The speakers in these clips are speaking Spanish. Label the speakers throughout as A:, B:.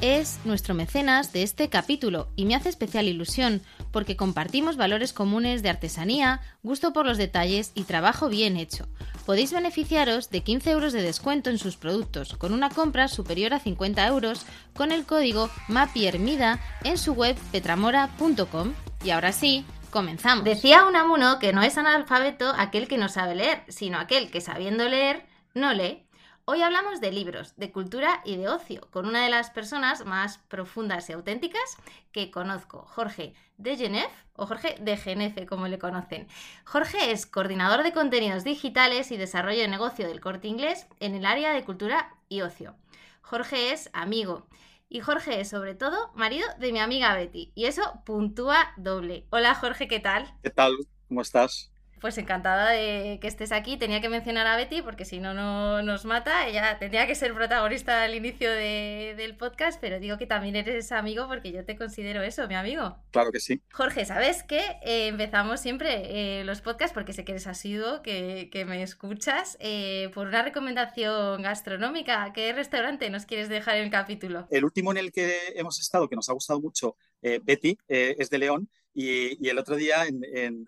A: es nuestro mecenas de este capítulo y me hace especial ilusión porque compartimos valores comunes de artesanía, gusto por los detalles y trabajo bien hecho. Podéis beneficiaros de 15 euros de descuento en sus productos con una compra superior a 50 euros con el código MAPIERMIDA en su web petramora.com. Y ahora sí, comenzamos. Decía Unamuno que no es analfabeto aquel que no sabe leer, sino aquel que sabiendo leer no lee. Hoy hablamos de libros, de cultura y de ocio, con una de las personas más profundas y auténticas que conozco, Jorge de Genève, o Jorge de Genefe, como le conocen. Jorge es coordinador de contenidos digitales y desarrollo de negocio del corte inglés en el área de cultura y ocio. Jorge es amigo. Y Jorge es, sobre todo, marido de mi amiga Betty. Y eso puntúa doble. Hola Jorge, ¿qué tal?
B: ¿Qué tal? ¿Cómo estás?
A: Pues encantada de que estés aquí. Tenía que mencionar a Betty porque si no, no nos mata. Ella tendría que ser protagonista al inicio del podcast, pero digo que también eres amigo porque yo te considero eso, mi amigo.
B: Claro que sí.
A: Jorge, ¿sabes qué? Eh, empezamos siempre eh, los podcasts porque sé que eres asiduo, que, que me escuchas, eh, por una recomendación gastronómica. ¿Qué restaurante nos quieres dejar en el capítulo?
B: El último en el que hemos estado, que nos ha gustado mucho, Betty, es de León y, el otro día,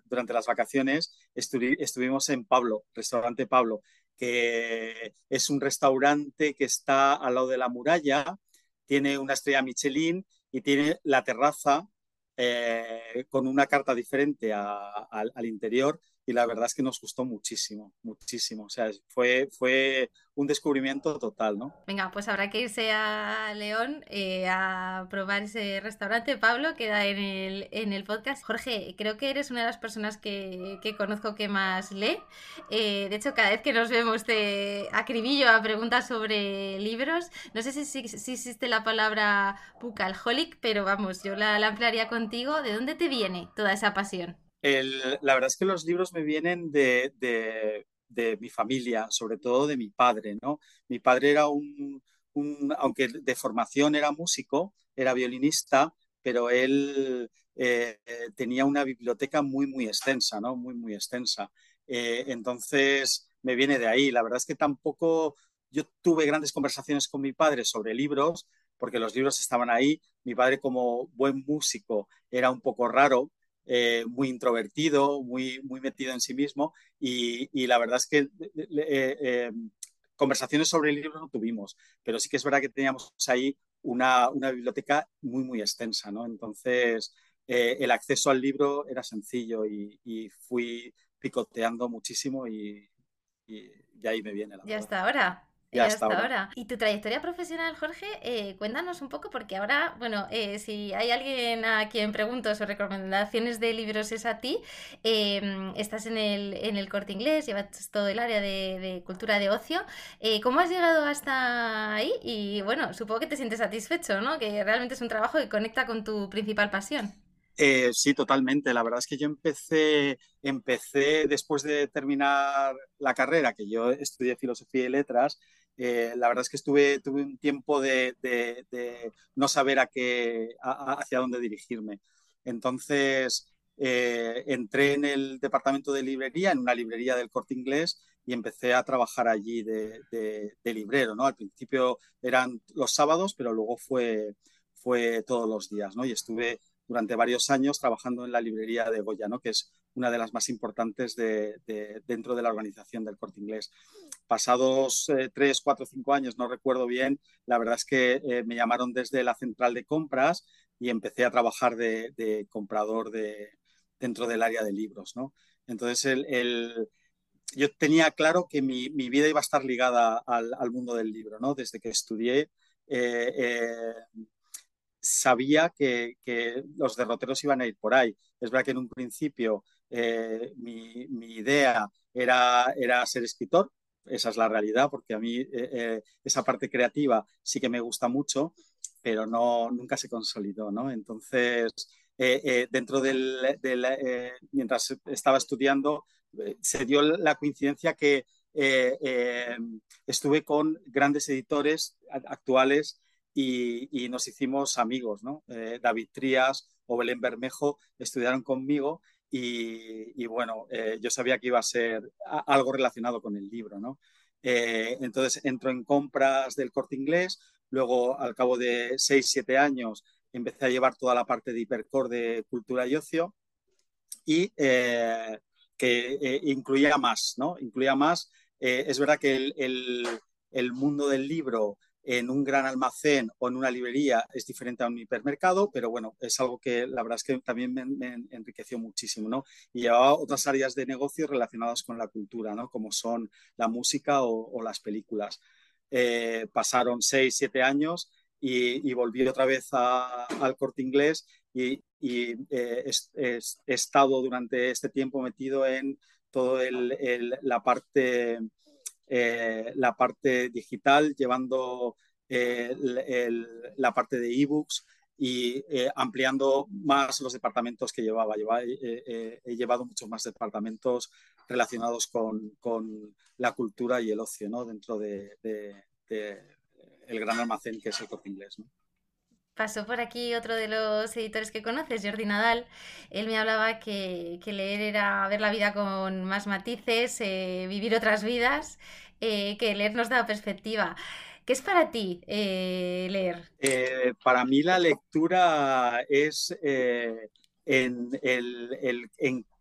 B: durante las vacaciones, estuvimos en Pablo, restaurante Pablo, que es un restaurante que está al lado de la muralla, tiene una estrella Michelin y tiene la terraza eh, con una carta diferente al interior y la verdad es que nos gustó muchísimo, muchísimo. O sea, fue, fue un descubrimiento total, ¿no?
A: Venga, pues habrá que irse a León eh, a probar ese restaurante. Pablo, queda en el, en el podcast. Jorge, creo que eres una de las personas que, que conozco que más lee. Eh, de hecho, cada vez que nos vemos te acribillo a preguntas sobre libros. No sé si, si, existe la palabra bucalholic, pero vamos, yo la, la ampliaría contigo. ¿De dónde te viene toda esa pasión?
B: La verdad es que los libros me vienen de, mi familia, sobre todo de mi padre, ¿no? Mi padre era un, aunque de formación era músico, era violinista, pero él eh, tenía una biblioteca muy, muy extensa, ¿no? Muy, muy extensa. Eh, entonces, me viene de ahí. La verdad es que tampoco yo tuve grandes conversaciones con mi padre sobre libros, porque los libros estaban ahí. Mi padre, como buen músico, era un poco raro, eh, muy introvertido, muy, muy metido en sí mismo y, la verdad es que eh, eh, conversaciones sobre el libro no tuvimos, pero sí que es verdad que teníamos ahí una, biblioteca muy, muy extensa, ¿no? Entonces, el acceso al libro era sencillo y, fui picoteando muchísimo y, y, ahí me viene la
A: Ya hasta ahora y hasta, ahora. Y tu trayectoria profesional, Jorge, eh, cuéntanos un poco, porque ahora, bueno, eh, si hay alguien a quien pregunto sobre recomendaciones de libros es a ti, em, estás en el, en el corte inglés, llevas todo el área de, cultura de ocio. Eh, ¿Cómo has llegado hasta ahí? Y bueno, supongo que te sientes satisfecho, ¿no? Que realmente es un trabajo que conecta con tu principal pasión.
B: sí, totalmente. La verdad es que yo empecé, empecé después de terminar la carrera, que yo estudié filosofía y letras, eh, la verdad es que estuve, tuve un tiempo de, no saber a qué, hacia dónde dirigirme. Entonces, eh, entré en el departamento de librería, en una librería del corte inglés, y empecé a trabajar allí de, librero. ¿no? Al principio eran los sábados, pero luego fue, fue todos los días. ¿no? Y estuve durante varios años trabajando en la librería de Goya, ¿no? que es una de las más importantes de, dentro de la organización del corte inglés. Pasados eh, tres, cuatro, cinco años, no recuerdo bien, la verdad es que eh, me llamaron desde la central de compras y empecé a trabajar de, comprador de, dentro del área de libros, ¿no? Entonces, el, yo tenía claro que mi, vida iba a estar ligada al, mundo del libro, ¿no? Desde que estudié, eh, eh, sabía que, los derroteros iban a ir por ahí. Es verdad que en un principio eh, mi, idea era, era ser escritor, esa es la realidad, porque a mí esa parte creativa sí que me gusta mucho, pero no, nunca se consolidó. Entonces, dentro del, mientras estaba estudiando, se dio la coincidencia que eh, eh, estuve con grandes editores actuales y, nos hicimos amigos. Eh, David Trías o Belén Bermejo estudiaron conmigo y, bueno, yo sabía que iba a ser algo relacionado con el libro, ¿no? entonces entro en compras del corte inglés, luego al cabo de 6, 7 años empecé a llevar toda la parte de hipercore de cultura y ocio y que eh, incluía más, ¿no? Incluía más. Eh, es verdad que el, mundo del libro en un gran almacén o en una librería es diferente a un hipermercado, pero bueno, es algo que la verdad es que también me, enriqueció muchísimo, ¿no? Y llevaba otras áreas de negocio relacionadas con la cultura, ¿no? Como son la música o, las películas. Eh, pasaron seis, siete años y, volví otra vez al corte inglés y, y eh, he estado durante este tiempo metido en toda la, parte, eh, la parte digital, llevando eh, la parte de ebooks y ampliando más los departamentos que llevaba. he llevado muchos más departamentos relacionados con, con, la cultura y el ocio dentro de, el gran almacén que es el corte inglés.
A: Pasó por aquí otro de los editores que conoces, Jordi Nadal. Él me hablaba que, leer era ver la vida con más matices, eh, vivir otras vidas, eh, que leer nos da perspectiva. ¿Qué es para ti eh, leer?
B: para mí la lectura es en,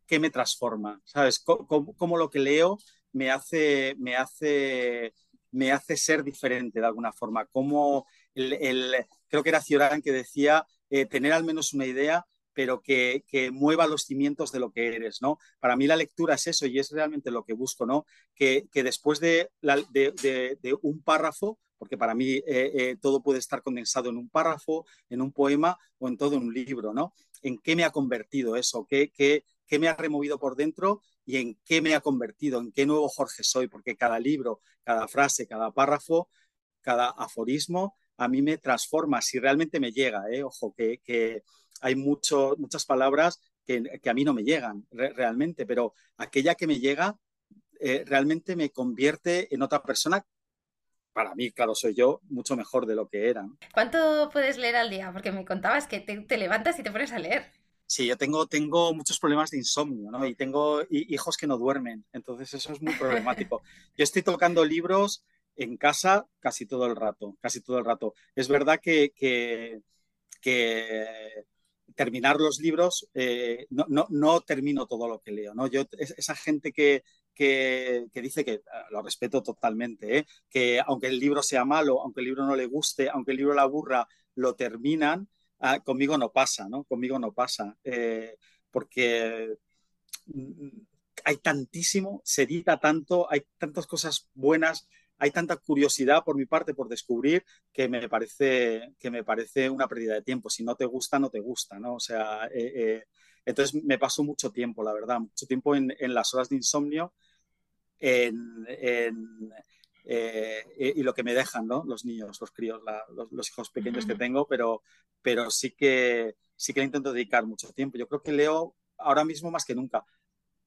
B: qué me transforma, ¿sabes? Cómo, lo que leo me hace, me, hace, me hace ser diferente de alguna forma, cómo el, creo que era Cioran que decía eh, tener al menos una idea, pero que, mueva los cimientos de lo que eres, ¿no? Para mí la lectura es eso y es realmente lo que busco, ¿no? Que, después de, un párrafo, porque para mí eh, eh, todo puede estar condensado en un párrafo, en un poema o en todo un libro, ¿no? ¿En qué me ha convertido eso? ¿Qué, qué, qué me ha removido por dentro y en qué me ha convertido? ¿En qué nuevo Jorge soy? Porque cada libro, cada frase, cada párrafo, cada aforismo a mí me transforma, si realmente me llega, ¿eh? ojo, que, hay mucho, muchas palabras que, a mí no me llegan realmente, pero aquella que me llega eh, realmente me convierte en otra persona. Para mí, claro, soy yo mucho mejor de lo que era.
A: ¿Cuánto puedes leer al día? Porque me contabas que te, levantas y te pones a leer.
B: Sí, yo tengo, tengo muchos problemas de insomnio, ¿no? Y tengo hijos que no duermen, entonces eso es muy problemático. Yo estoy tocando libros en casa casi todo el rato, casi todo el rato. Es verdad que, que, terminar los libros, eh, no, no, no, termino todo lo que leo, ¿no? Yo, esa gente que, que, dice que ah, lo respeto totalmente, ¿eh? que aunque el libro sea malo, aunque el libro no le guste, aunque el libro la aburra, lo terminan, ah, conmigo no pasa, ¿no? Conmigo no pasa, eh, porque mm, hay tantísimo, se edita tanto, hay tantas cosas buenas hay tanta curiosidad por mi parte por descubrir que me parece, que me parece una pérdida de tiempo. Si no te gusta, no te gusta, ¿no? O sea, eh, eh, entonces me paso mucho tiempo, la verdad, mucho tiempo en, las horas de insomnio eh, y lo que me dejan, ¿no? Los niños, los críos, los, hijos pequeños que tengo, pero, pero sí que sí que le intento dedicar mucho tiempo. Yo creo que leo ahora mismo más que nunca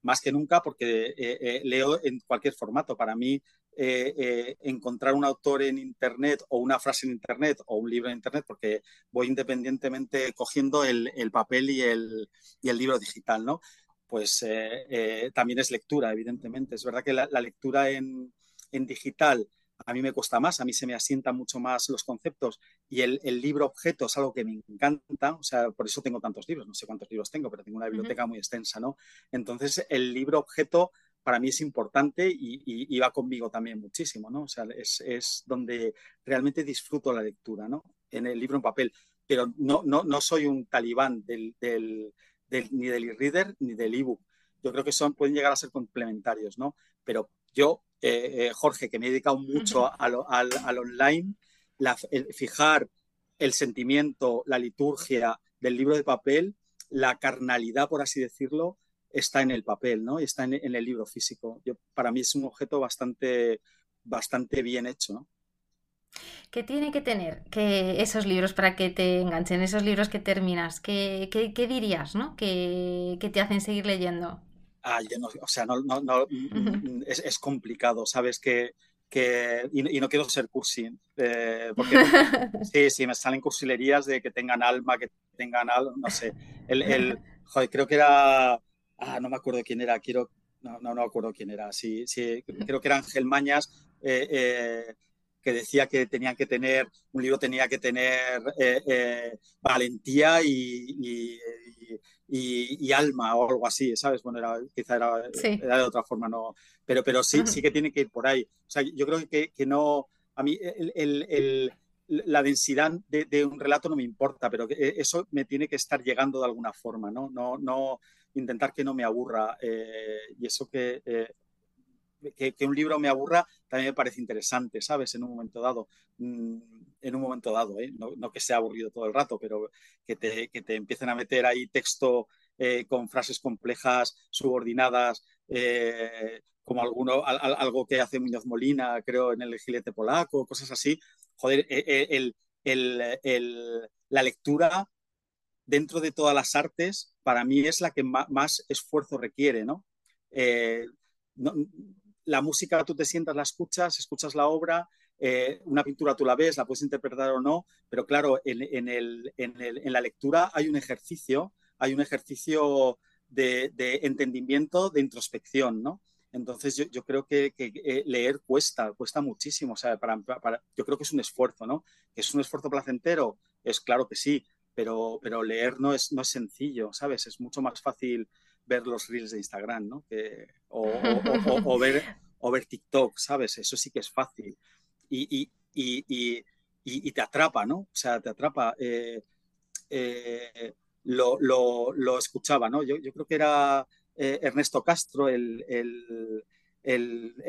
B: más que nunca porque leo en cualquier formato. Para mí eh, eh, encontrar un autor en Internet o una frase en Internet o un libro en Internet, porque voy independientemente cogiendo el, papel y el, y el, libro digital, ¿no? Pues eh, también es lectura, evidentemente. Es verdad que la, lectura en, en, digital a mí me cuesta más, a mí se me asientan mucho más los conceptos y el, el, libro objeto es algo que me encanta, o sea, por eso tengo tantos libros, no sé cuántos libros tengo, pero tengo una biblioteca muy extensa, ¿no? Entonces, el libro objeto para mí es importante y, va conmigo también muchísimo, ¿no? O sea, es, donde realmente disfruto la lectura, ¿no? En el libro en papel. pero no, no, no soy un talibán del, del, ni del e-reader ni del ebook. Yo creo que son, pueden llegar a ser complementarios, ¿no? Pero yo, eh, eh, Jorge, que me he dedicado mucho al, al, online, la, fijar el sentimiento, la liturgia del libro de papel, la carnalidad, por así decirlo, está en el papel, ¿no? Y está en, en el libro físico. Yo, para mí es un objeto bastante, bastante bien hecho, ¿no?
A: ¿Qué tiene que tener que esos libros para que te enganchen, esos libros que terminas? ¿Qué, qué, dirías, ¿no? Que, te hacen seguir leyendo.
B: Ah, yo no, o sea, no, no, no mm, es, es, complicado, ¿sabes? Que, que y, no quiero ser cursi, eh, porque sí, sí, me salen cursilerías de que tengan alma, que tengan algo, no sé. El, el, joder, creo que era, ah, no me acuerdo quién era, quiero, no, no, no me acuerdo quién era, sí, sí, creo que era Ángel Mañas. Eh, eh, que decía que tenían que tener, un libro tenía que tener eh, eh, valentía y, y, alma o algo así, ¿sabes? Bueno, era, quizá era, era, de otra forma, no, pero, pero sí, sí que tiene que ir por ahí. O sea, yo creo que, que no, a mí el, el, la densidad de, de, un relato no me importa, pero que eso me tiene que estar llegando de alguna forma, ¿no? No, no intentar que no me aburra. Eh, y eso que que, un libro me aburra también me parece interesante, ¿sabes? En un momento dado. Mm, en un momento dado, ¿eh? no, que sea aburrido todo el rato, pero que te, que te empiecen a meter ahí texto eh, con frases complejas, subordinadas, eh, como alguno, algo que hace Muñoz Molina, creo, en el gilete polaco, cosas así. Joder, el, la lectura dentro de todas las artes, para mí es la que más, esfuerzo requiere, ¿no? no la música tú te sientas, la escuchas, escuchas la obra, eh, una pintura tú la ves, la puedes interpretar o no, pero claro, en, la lectura hay un ejercicio, hay un ejercicio de, entendimiento, de introspección, ¿no? Entonces yo, creo que, eh, leer cuesta, cuesta muchísimo, o sea, para, yo creo que es un esfuerzo, ¿no? ¿Que es un esfuerzo placentero? Es claro que sí, pero, pero leer no es, no es sencillo, ¿sabes? Es mucho más fácil ver los reels de Instagram, ¿no? Que, o, ver, o ver TikTok, ¿sabes? Eso sí que es fácil. Y, y, te atrapa, ¿no? O sea, te atrapa. Eh, eh, lo, lo, escuchaba, ¿no? Yo, yo creo que era eh, Ernesto Castro, el, el,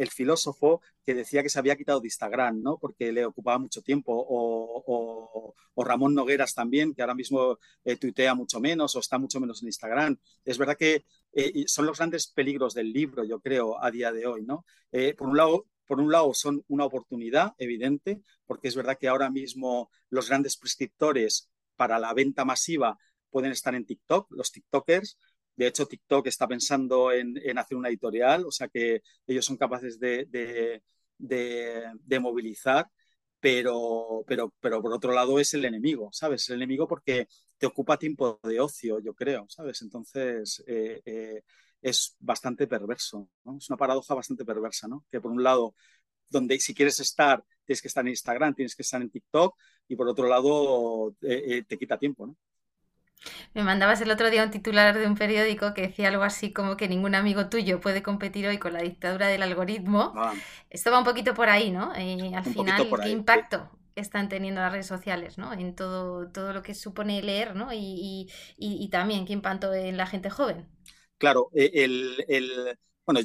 B: filósofo que decía que se había quitado de Instagram, ¿no? Porque le ocupaba mucho tiempo, o, Ramón Nogueras también, que ahora mismo eh, tuitea mucho menos o está mucho menos en Instagram. Es verdad que eh, son los grandes peligros del libro, yo creo, a día de hoy, ¿no? Eh, por un lado, por un lado son una oportunidad evidente, porque es verdad que ahora mismo los grandes prescriptores para la venta masiva pueden estar en TikTok, los TikTokers, de hecho, TikTok está pensando en, hacer una editorial, o sea que ellos son capaces de, movilizar, pero, por otro lado es el enemigo, ¿sabes? El enemigo porque te ocupa tiempo de ocio, yo creo, ¿sabes? Entonces eh, eh, es bastante perverso, ¿no? Es una paradoja bastante perversa, ¿no? Que por un lado, donde si quieres estar, tienes que estar en Instagram, tienes que estar en TikTok, y por otro lado, eh, te quita tiempo, ¿no?
A: Me mandabas el otro día un titular de un periódico que decía algo así como que ningún amigo tuyo puede competir hoy con la dictadura del algoritmo. Ah. Esto va un poquito por ahí, ¿no? Eh, al final, ¿qué impacto están teniendo las redes sociales, ¿no? En todo, todo lo que supone leer, ¿no? Y, también qué impacto en la gente joven.
B: Claro, e, el, bueno,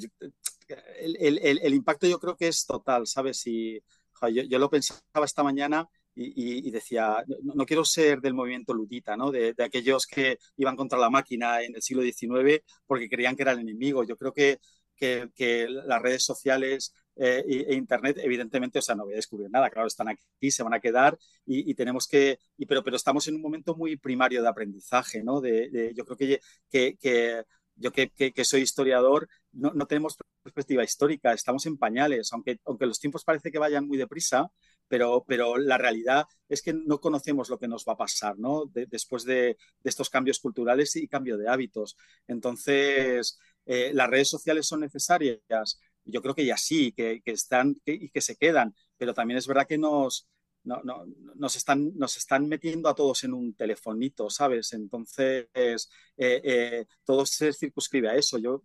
B: el, impacto yo creo que es total, ¿sabes? Y, yo lo pensaba esta mañana y, decía, no, quiero ser del movimiento ludita, ¿no? De, aquellos que iban contra la máquina en el siglo XIX porque creían que era el enemigo. Yo creo que, que, las redes sociales eh, e, Internet, evidentemente, o sea, no voy a descubrir nada, claro, están aquí, se van a quedar y, tenemos que, y, pero, pero estamos en un momento muy primario de aprendizaje, ¿no? De, yo creo que, que, yo que, que, soy historiador, no, no, tenemos perspectiva histórica, estamos en pañales, aunque, aunque los tiempos parece que vayan muy deprisa, pero, pero la realidad es que no conocemos lo que nos va a pasar ¿no? después de, estos cambios culturales y cambio de hábitos. Entonces, eh, las redes sociales son necesarias. Yo creo que ya sí, que, están y que se quedan, pero también es verdad que nos, nos, están, nos están metiendo a todos en un telefonito, ¿sabes? Entonces, eh, eh, todo se circunscribe a eso. Yo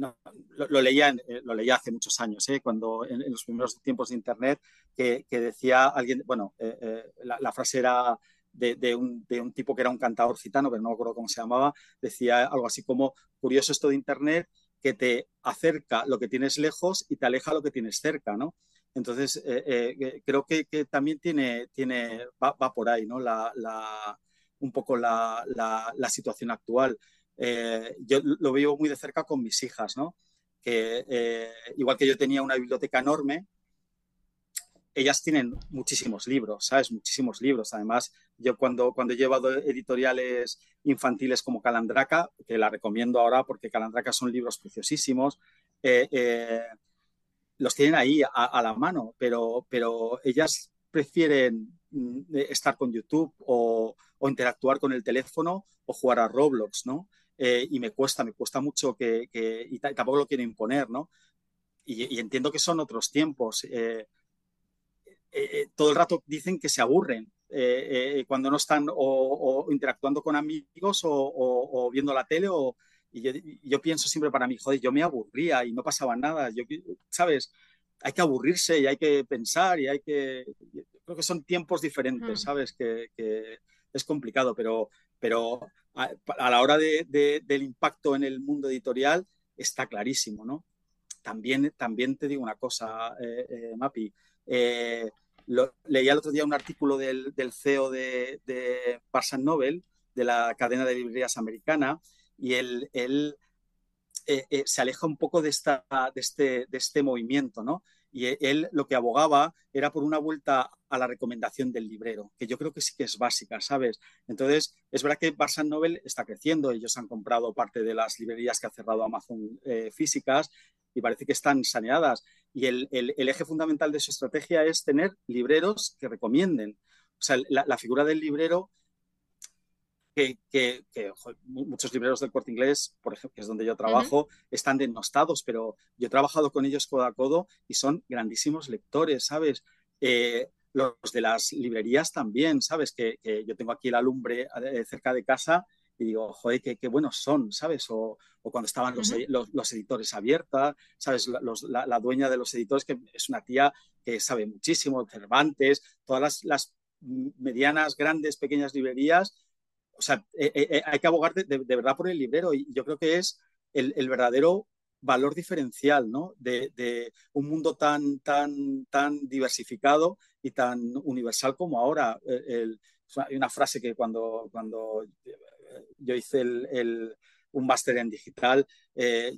B: lo, leía, lo leía hace muchos años, cuando en, los primeros tiempos de Internet, que, decía alguien, bueno, la, frase era de, un, de, un, tipo que era un cantador gitano, pero no me acuerdo cómo se llamaba, decía algo así como, curioso esto de Internet, que te acerca lo que tienes lejos y te aleja lo que tienes cerca, ¿no? Entonces, eh, eh, creo que, también tiene, tiene, va, por ahí, ¿no? La, un poco la, situación actual. Eh, yo lo veo muy de cerca con mis hijas, ¿no? Que igual que yo tenía una biblioteca enorme, ellas tienen muchísimos libros, ¿sabes? Muchísimos libros. Además, yo cuando, cuando he llevado editoriales infantiles como Calandraca, que la recomiendo ahora porque Calandraca son libros preciosísimos, los tienen ahí a, la mano, pero, pero ellas prefieren mm, estar con YouTube o, interactuar con el teléfono o jugar a Roblox, ¿no? Eh, y me cuesta, me cuesta mucho que, y tampoco lo quiero imponer, ¿no? Y, entiendo que son otros tiempos. Eh, eh, todo el rato dicen que se aburren cuando no están o, interactuando con amigos o, viendo la tele o, y yo, pienso siempre para mí, joder, yo me aburría y no pasaba nada. Yo, ¿sabes? Hay que aburrirse y hay que pensar y hay que... Creo que son tiempos diferentes, mm. ¿sabes? Que, es complicado, pero, pero a, la hora de, del impacto en el mundo editorial está clarísimo, ¿no? También, también te digo una cosa, eh, eh, Mapi. Eh, leía el otro día un artículo del, del CEO de, de Barnes Noble, de la cadena de librerías americana, y él, él eh, eh, se aleja un poco de, esta, de, este, de este movimiento, ¿no? Y él lo que abogaba era por una vuelta a la recomendación del librero, que yo creo que sí que es básica, ¿sabes? Entonces, es verdad que Barnes Noble está creciendo, ellos han comprado parte de las librerías que ha cerrado Amazon eh, físicas y parece que están saneadas. Y el, el, eje fundamental de su estrategia es tener libreros que recomienden. O sea, la figura del librero que, muchos libreros del corte inglés, por ejemplo, que es donde yo trabajo, están denostados, pero yo he trabajado con ellos codo a codo y son grandísimos lectores, ¿sabes? Eh, los de las librerías también, ¿sabes? Que, yo tengo aquí la lumbre eh, cerca de casa y digo, joder, qué, buenos son, ¿sabes? O, cuando estaban los, los, editores abiertas, ¿sabes? La, dueña de los editores, que es una tía que sabe muchísimo, Cervantes, todas las, las medianas, grandes, pequeñas librerías o sea, eh, eh, eh, hay que abogar de, verdad por el librero y yo creo que es el, verdadero valor diferencial ¿no? de, un mundo tan, tan, tan diversificado y tan universal como ahora. hay una frase que cuando, cuando yo hice un máster en digital,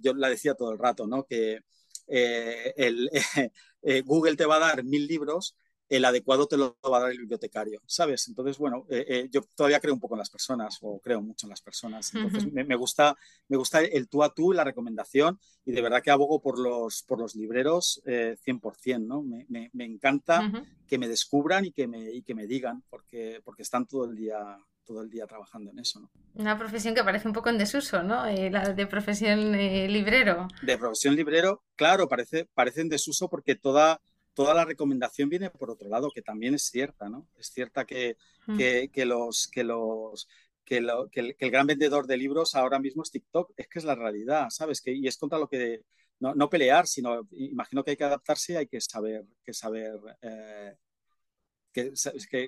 B: yo la decía todo el rato, ¿no? que Google te va a dar mil libros, el adecuado te lo va a dar el bibliotecario, ¿sabes? Entonces, bueno, eh, eh, yo todavía creo un poco en las personas o creo mucho en las personas. Entonces, me, gusta, me gusta el tú a tú, la recomendación y de verdad que abogo por los, por los libreros eh, 100%, ¿no? Me, me, encanta que me descubran y que me, y que me digan porque, porque están todo el día todo el día trabajando en eso. ¿no?
A: Una profesión que parece un poco en desuso, ¿no? Eh, la de profesión librero.
B: De profesión librero, claro, parece, parece en desuso porque toda, toda la recomendación viene por otro lado, que también es cierta, ¿no? Es cierta que, mm. que, los, que, los, que, lo, que, el, gran vendedor de libros ahora mismo es TikTok, es que es la realidad, ¿sabes? Que, y es contra lo que, no, no pelear, sino imagino que hay que adaptarse, hay que saber, que saber, eh, que,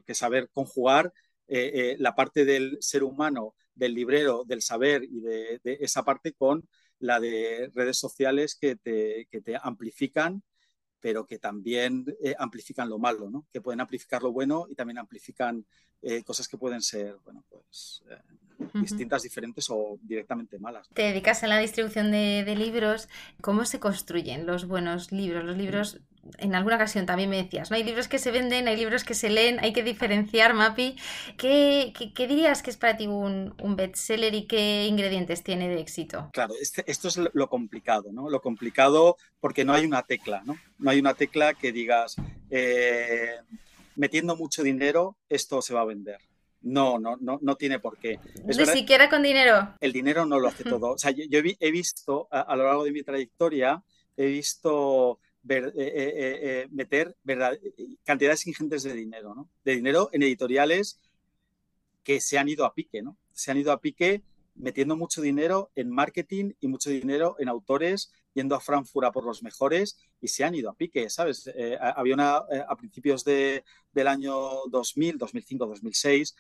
B: que, saber conjugar eh, eh, la parte del ser humano, del librero, del saber y de, de esa parte con la de redes sociales que te, que te amplifican pero que también eh, amplifican lo malo, ¿no? que pueden amplificar lo bueno y también amplifican eh, cosas que pueden ser bueno, pues, eh, distintas, diferentes o directamente malas.
A: Te dedicas a la distribución de, de, libros. ¿Cómo se construyen los buenos libros? Los libros en alguna ocasión también me decías, ¿no? Hay libros que se venden, hay libros que se leen, hay que diferenciar, Mapi. ¿Qué, qué, dirías que es para ti un, un bestseller y qué ingredientes tiene de éxito?
B: Claro, este, esto es lo complicado, ¿no? Lo complicado porque no hay una tecla, ¿no? No hay una tecla que digas, eh, metiendo mucho dinero, esto se va a vender. No, no, no, no tiene por qué.
A: Ni siquiera con dinero.
B: El dinero no lo hace todo. O sea, yo, he visto a, lo largo de mi trayectoria, he visto eh, eh, eh, meter cantidades ingentes de dinero. De dinero en editoriales que se han ido a pique, ¿no? Se han ido a pique metiendo mucho dinero en marketing y mucho dinero en autores, yendo a Frankfurt por los mejores y se han ido a pique, ¿sabes? Eh, había eh, a principios de, del año 2000, 2005, 2006,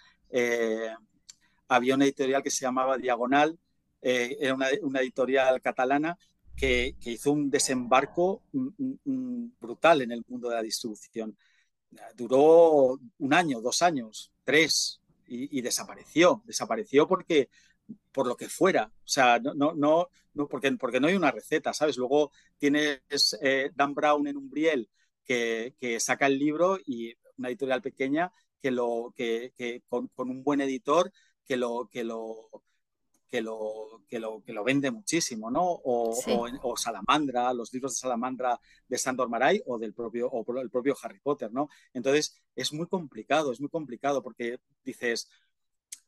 B: había una editorial que se llamaba Diagonal, eh, era una, editorial catalana que, hizo un desembarco brutal en el mundo de la distribución. Duró un año, dos años, tres, y, desapareció. Desapareció porque, por lo que fuera. O sea, no, no, no, porque, porque no hay una receta, ¿sabes? Luego tienes eh, Dan Brown en Umbriel que, que saca el libro y una editorial pequeña que, lo, que, con, un buen editor que lo, que lo, que lo, que lo, que lo vende muchísimo, ¿no? O, o, Salamandra, los libros de Salamandra de Sandor Maray o del propio, o el propio Harry Potter, ¿no? Entonces es muy complicado, es muy complicado porque dices,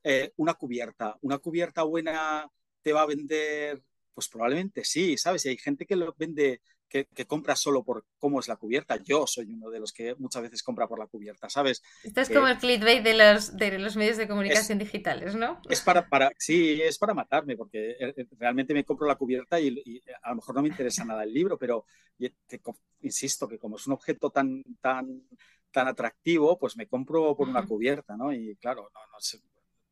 B: eh, una cubierta, una cubierta buena te va a vender, pues probablemente sí, ¿sabes? Y hay gente que lo vende que, compra solo por cómo es la cubierta. Yo soy uno de los que muchas veces compra por la cubierta, ¿sabes?
A: Esto es como el clickbait de los, de los medios de comunicación digitales, ¿no?
B: Es para, para, sí, es para matarme, porque eh, eh, realmente me compro la cubierta y, a lo mejor no me interesa nada el libro, pero insisto que como es un objeto tan, tan, tan atractivo, pues me compro por una cubierta, ¿no? Y claro, no, no sé,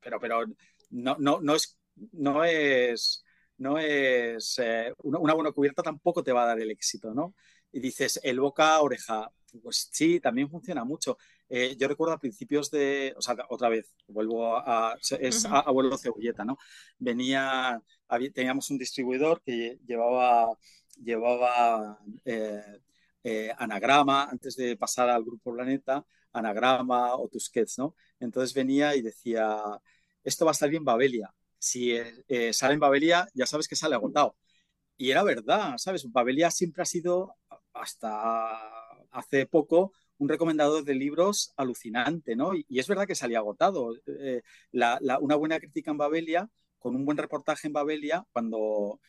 B: pero, pero no, no, no es, no es no es eh, una, buena cubierta tampoco te va a dar el éxito, ¿no? Y dices, el boca oreja, pues sí, también funciona mucho. Eh, yo recuerdo a principios de, o sea, otra vez, vuelvo a, es abuelo cebolleta, ¿no? Venía, teníamos un distribuidor que llevaba, llevaba eh, anagrama, antes de pasar al Grupo Planeta, anagrama o Tusquets, ¿no? Entonces venía y decía, esto va a salir en Babelia si eh, sale en Babelia, ya sabes que sale agotado. Y era verdad, ¿sabes? Babelia siempre ha sido, hasta hace poco, un recomendador de libros alucinante, ¿no? Y, es verdad que salía agotado. Eh, una buena crítica en Babelia, con un buen reportaje en Babelia, cuando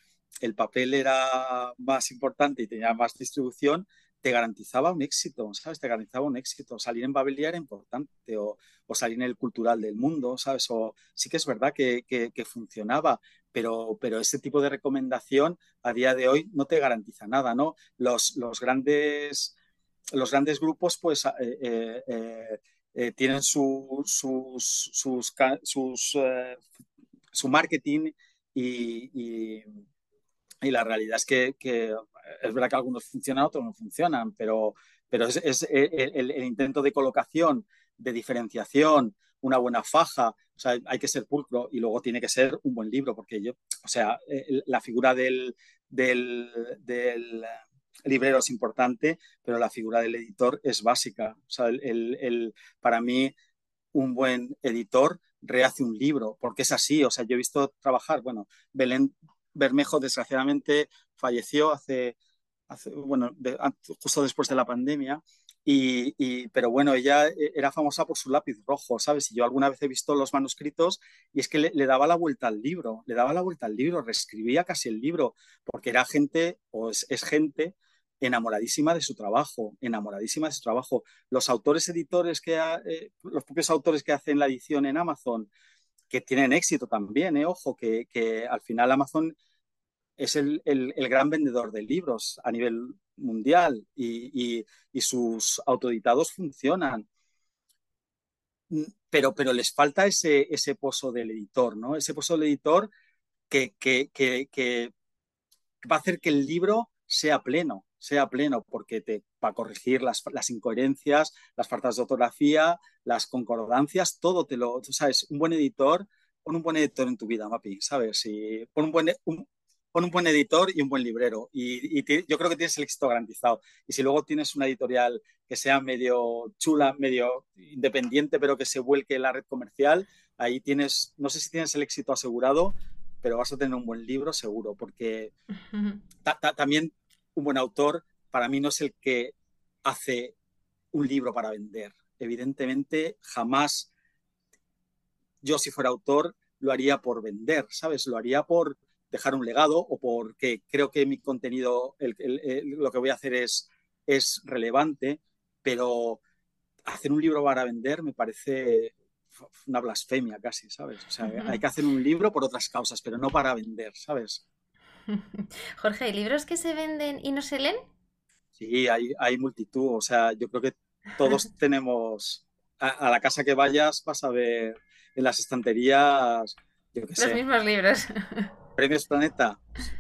B: el papel era más importante y tenía más distribución, te garantizaba un éxito, ¿sabes? Te garantizaba un éxito. Salir en Babelia era importante, o, salir en el cultural del mundo, ¿sabes? O sí que es verdad que, funcionaba, pero, pero ese tipo de recomendación a día de hoy no te garantiza nada, ¿no? Los, los grandes, los grandes grupos, pues, eh, eh, eh, tienen su, sus, sus, su marketing y, y, la realidad es que, que es verdad que algunos funcionan, otros no funcionan, pero, pero es, el, intento de colocación, de diferenciación, una buena faja, o sea, hay que ser pulcro y luego tiene que ser un buen libro, porque yo, o sea, la figura del, del, librero es importante, pero la figura del editor es básica. O sea, el, para mí, un buen editor rehace un libro, porque es así. O sea, yo he visto trabajar, bueno, Belén Bermejo, desgraciadamente, falleció hace, bueno, justo después de la pandemia. Y, pero bueno, ella e, era famosa por su lápiz rojo, ¿sabes? Y yo alguna vez he visto los manuscritos y es que le, daba la vuelta al libro, le daba la vuelta al libro, reescribía casi el libro, porque era gente, o es, gente enamoradísima de su trabajo, enamoradísima de su trabajo. Los autores editores que, eh, los propios autores que hacen la edición en Amazon, que tienen éxito también, ¿eh? ojo, que al final Amazon es el, gran vendedor de libros a nivel mundial y, sus autoeditados funcionan. Mm, pero, pero les falta ese, ese pozo del editor, ¿no? Ese pozo del editor que, que, va a hacer que el libro sea pleno, sea pleno, porque te va a corregir las, las, incoherencias, las faltas de ortografía, las concordancias, todo te lo, sabes, un buen editor, pon un buen editor en tu vida, Mapi, ¿sabes? Y pon un buen, con un buen editor y un buen librero. Y, yo creo que tienes el éxito garantizado. Y si luego tienes una editorial que sea medio chula, medio independiente, pero que se vuelque en la red comercial, ahí tienes, no sé si tienes el éxito asegurado, pero vas a tener un buen libro seguro, porque también un buen autor para mí no es el que hace un libro para vender. Evidentemente, jamás yo si fuera autor lo haría por vender, ¿sabes? Lo haría por, dejar un legado o porque creo que mi contenido, lo que voy a hacer es, es relevante, pero hacer un libro para vender me parece una blasfemia casi, ¿sabes? O sea, hay que hacer un libro por otras causas, pero no para vender, ¿sabes?
A: Jorge, ¿hay libros que se venden y no se leen?
B: Sí, hay, hay multitud. O sea, yo creo que todos tenemos, a, la casa que vayas vas a ver en las estanterías, yo
A: sé. Los mismos libros.
B: Premios Planeta.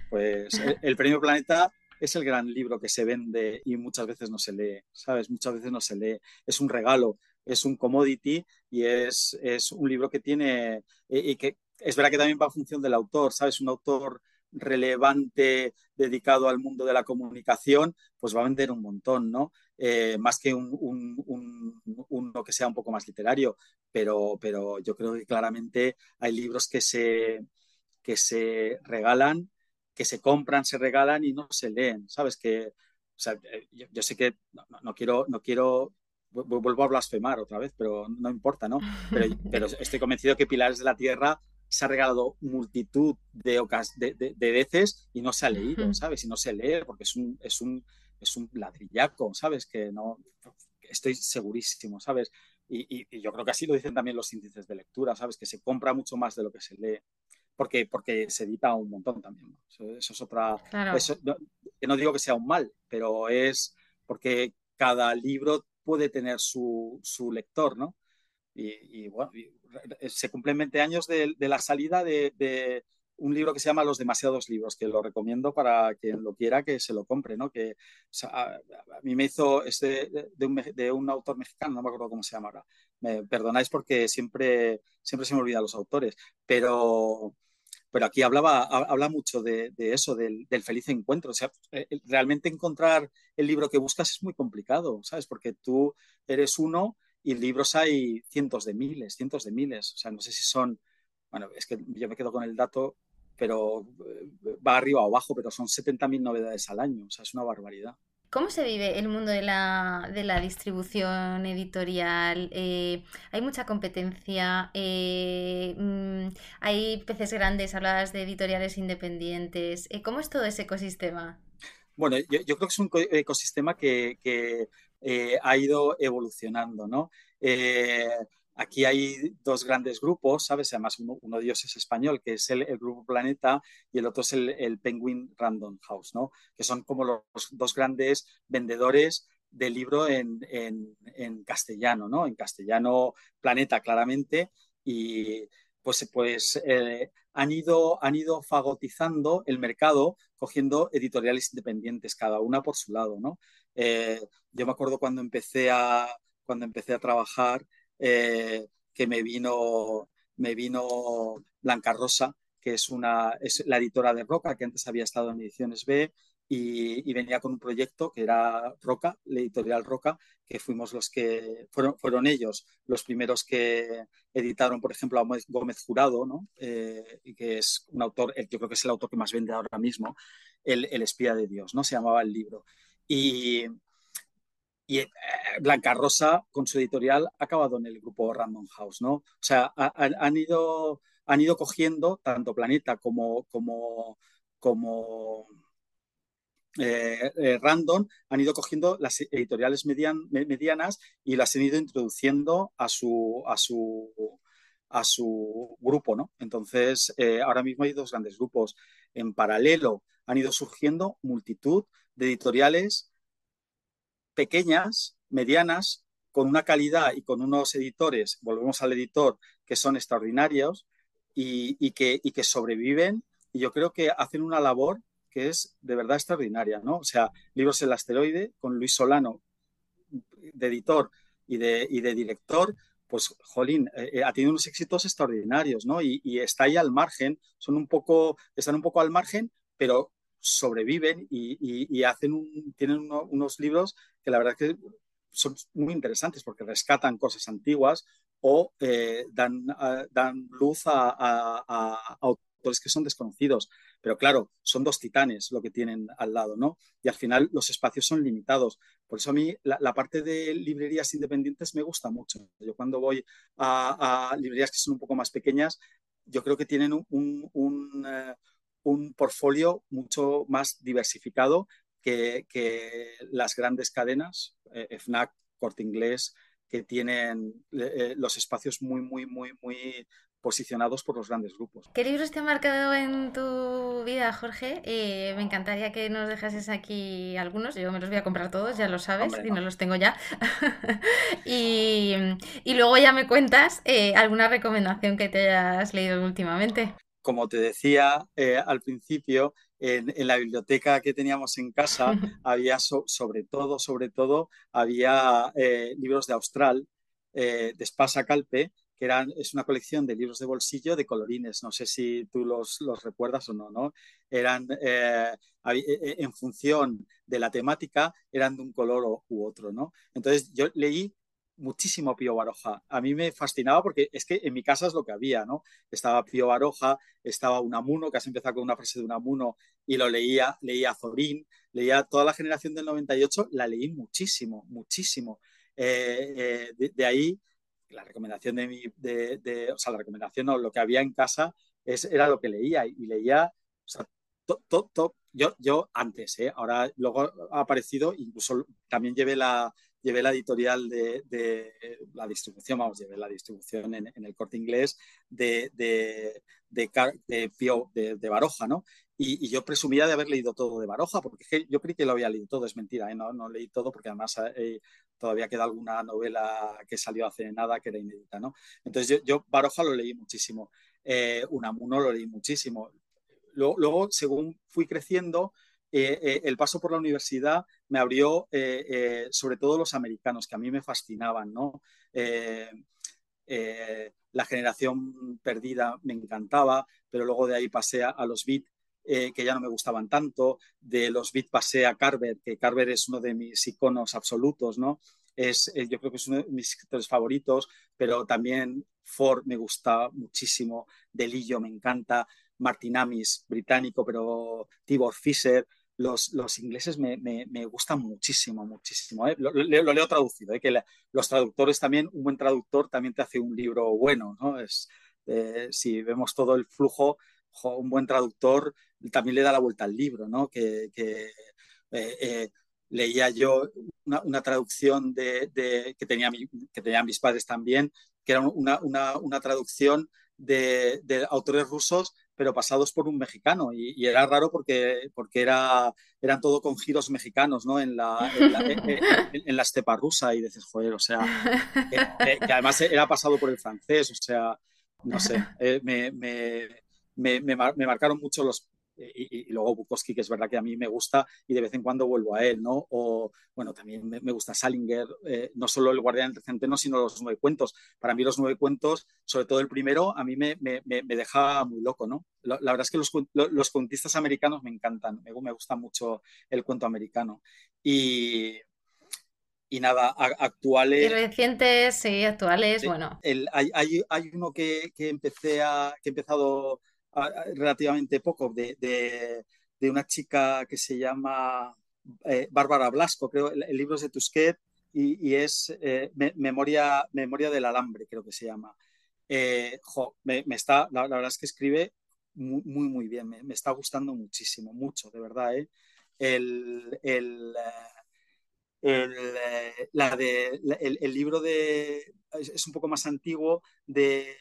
B: Pues el, Premio Planeta es el gran libro que se vende y muchas veces no se lee, ¿sabes? Muchas veces no se lee. Es un regalo, es un commodity y es, es un libro que tiene, y que es verdad que también va a función del autor, ¿sabes? Un autor relevante dedicado al mundo de la comunicación, pues va a vender un montón, ¿no? Eh, más que un, uno que sea un poco más literario, pero, pero yo creo que claramente hay libros que se, que se regalan, que se compran, se regalan y no se leen, ¿sabes? Que, eh, yo, sé que no, quiero, no quiero vuelvo a blasfemar otra vez, pero no importa, ¿no? Pero, pero, estoy convencido que Pilares de la Tierra se ha regalado multitud de, de, veces y no se ha leído, ¿sabes? Y no se lee porque es un, es un, es un ladrillaco, ¿sabes? Que no, estoy segurísimo, ¿sabes? Y, y, yo creo que así lo dicen también los índices de lectura, ¿sabes? Que se compra mucho más de lo que se lee. Porque, porque se edita un montón también. Eso, es otra. Eso, no, no digo que sea un mal, pero es porque cada libro puede tener su, su lector, ¿no? Y, bueno, se cumplen 20 años de, la salida de, un libro que se llama Los demasiados libros, que lo recomiendo para quien lo quiera que se lo compre, ¿no? Que a, mí me hizo este de, un, autor mexicano, no me acuerdo cómo se llama ahora. Me perdonáis porque siempre, siempre se me olvidan los autores, pero, pero aquí hablaba, habla mucho de, eso, del, del, feliz encuentro. O sea, eh, realmente encontrar el libro que buscas es muy complicado, ¿sabes? Porque tú eres uno y libros hay cientos de miles, cientos de miles. O sea, no sé si son, bueno, es que yo me quedo con el dato, pero eh, va arriba o abajo, pero son 70.000 novedades al año. O sea, es una barbaridad.
A: ¿Cómo se vive el mundo de la, de la distribución editorial? Eh, ¿Hay mucha competencia? Eh, mm, ¿Hay peces grandes? Hablas de editoriales independientes. ¿Cómo es todo ese ecosistema?
B: Bueno, yo, creo que es un ecosistema que, que eh, ha ido evolucionando, ¿no? Aquí hay dos grandes grupos, ¿sabes? Además, uno, de ellos es español, que es el, Grupo Planeta, y el otro es el, Penguin Random House, ¿no? Que son como los dos grandes vendedores de libro en, castellano, ¿no? En castellano Planeta, claramente, y pues, pues eh, han, ido, han ido fagotizando el mercado, cogiendo editoriales independientes, cada una por su lado, ¿no? Eh, yo me acuerdo cuando empecé a, cuando empecé a trabajar eh, que me vino, me vino Blanca Rosa, que es, una, es la editora de Roca, que antes había estado en Ediciones B, y, venía con un proyecto que era Roca, la editorial Roca, que fuimos los que, fueron, fueron ellos los primeros que editaron, por ejemplo, a Gómez Jurado, ¿no? Eh, que es un autor, yo creo que es el autor que más vende ahora mismo, el, el espía de Dios, ¿no? Se llamaba el libro. Y, y eh, Blanca Rosa, con su editorial, ha acabado en el grupo Random House, ¿no? O sea, han, ido, han ido cogiendo tanto Planeta como, como, como eh, eh, Random, han ido cogiendo las editoriales medianas y las han ido introduciendo a su, a su, a su grupo, ¿no? Entonces, ahora mismo hay dos grandes grupos. En paralelo han ido surgiendo multitud de editoriales pequeñas, medianas, con una calidad y con unos editores, volvemos al editor, que son extraordinarios y, que, sobreviven. Y yo creo que hacen una labor que es de verdad extraordinaria, ¿no? O sea, Libros el Asteroide, con Luis Solano, de editor y de, de director, pues, jolín, eh, eh, ha tenido unos éxitos extraordinarios, ¿no? Y, y, está ahí al margen, son un poco, están un poco al margen, pero sobreviven y, hacen un, tienen unos libros que la verdad que son muy interesantes porque rescatan cosas antiguas o eh, dan, dan, luz a, autores que son desconocidos. Pero claro, son dos titanes lo que tienen al lado, ¿no? Y al final los espacios son limitados. Por eso a mí la, parte de librerías independientes me gusta mucho. Yo cuando voy a, librerías que son un poco más pequeñas, yo creo que tienen un, eh, un portfolio mucho más diversificado que, las grandes cadenas, eh, FNAC, Corte Inglés, que tienen los espacios muy, muy, muy, muy posicionados por los grandes grupos.
A: ¿Qué libros te han marcado en tu vida, Jorge? Eh, me encantaría que nos dejases aquí algunos. Yo me los voy a comprar todos, ya lo sabes, y no los tengo ya. y, luego ya me cuentas eh, alguna recomendación que te hayas leído últimamente.
B: Como te decía eh, al principio, en, la biblioteca que teníamos en casa había sobre todo, sobre todo, había libros de Austral, de Spasa Calpe, que eran, es una colección de libros de bolsillo de colorines. No sé si tú los, los recuerdas o no, ¿no? Eran, eh, e, e, en función de la temática, eran de un color u otro, ¿no? Entonces yo leí muchísimo Pío Baroja. A mí me fascinaba porque es que en mi casa es lo que había, ¿no? Estaba Pío Baroja, estaba Unamuno, que has empezado con una frase de Unamuno y lo leía, leía Zorín, leía toda la generación del 98, la leí muchísimo, muchísimo. Eh, eh, de, ahí la recomendación de mi, de, o sea, la recomendación o lo que había en casa es, era lo que leía y, leía, o sea, yo, yo antes, ¿eh? ahora luego ha aparecido, incluso también llevé la, llevé la editorial de, la distribución, vamos, llevé la distribución en, el corte inglés de, de, de, de, Baroja, ¿no? Y, yo presumía de haber leído todo de Baroja, porque yo creí que lo había leído todo, es mentira, ¿eh? no, no leí todo, porque además eh, todavía queda alguna novela que salió hace nada que era inédita, ¿no? Entonces yo, Baroja lo leí muchísimo, eh, Unamuno lo leí muchísimo. Luego, según fui creciendo, eh, el paso por la universidad me abrió sobre todo los americanos, que a mí me fascinaban, ¿no? la generación perdida me encantaba, pero luego de ahí pasé a los beat eh, que ya no me gustaban tanto, de los beat pasé a Carver, que Carver es uno de mis iconos absolutos, ¿no? Es, eh, yo creo que es uno de mis escritores favoritos, pero también Ford me gusta muchísimo, Delillo me encanta, Martin Amis, británico, pero Tibor Fisher, los, los ingleses me, me, me, gustan muchísimo, muchísimo. ¿eh? Lo, lo, leo traducido, ¿eh? que los traductores también, un buen traductor también te hace un libro bueno, ¿no? Es, si vemos todo el flujo, un buen traductor también le da la vuelta al libro, ¿no? Que, eh, eh, leía yo una, traducción de, que, tenía que tenían mis padres también, que era una, una traducción de, autores rusos, pero pasados por un mexicano. Y, era raro porque, porque era, eran todo con giros mexicanos, ¿no? En la, en la, estepa rusa. Y dices, joder, o sea, que, además era pasado por el francés, o sea, no sé, eh, me, me, me, marcaron mucho los... Y, luego Bukowski, que es verdad que a mí me gusta y de vez en cuando vuelvo a él, ¿no? O, bueno, también me, gusta Salinger, eh, no solo El Guardián del Centeno, sino los nueve cuentos. Para mí los nueve cuentos, sobre todo el primero, a mí me, me deja muy loco, ¿no? La, verdad es que los, los, cuentistas americanos me encantan, me, me gusta mucho el cuento americano. Y, y nada, actuales.
A: Y recientes, sí, actuales, bueno.
B: El, hay, hay, hay, uno que, que, empecé a, que he empezado relativamente poco, de, de, una chica que se llama eh, Bárbara Blasco, creo, el, libro es de Tusquet y, y es eh, memoria, memoria del alambre, creo que se llama. Eh, me, está, la, verdad es que escribe muy, muy, bien, me, me, está gustando muchísimo, mucho, de verdad. El, el, la de, el, libro de es un poco más antiguo de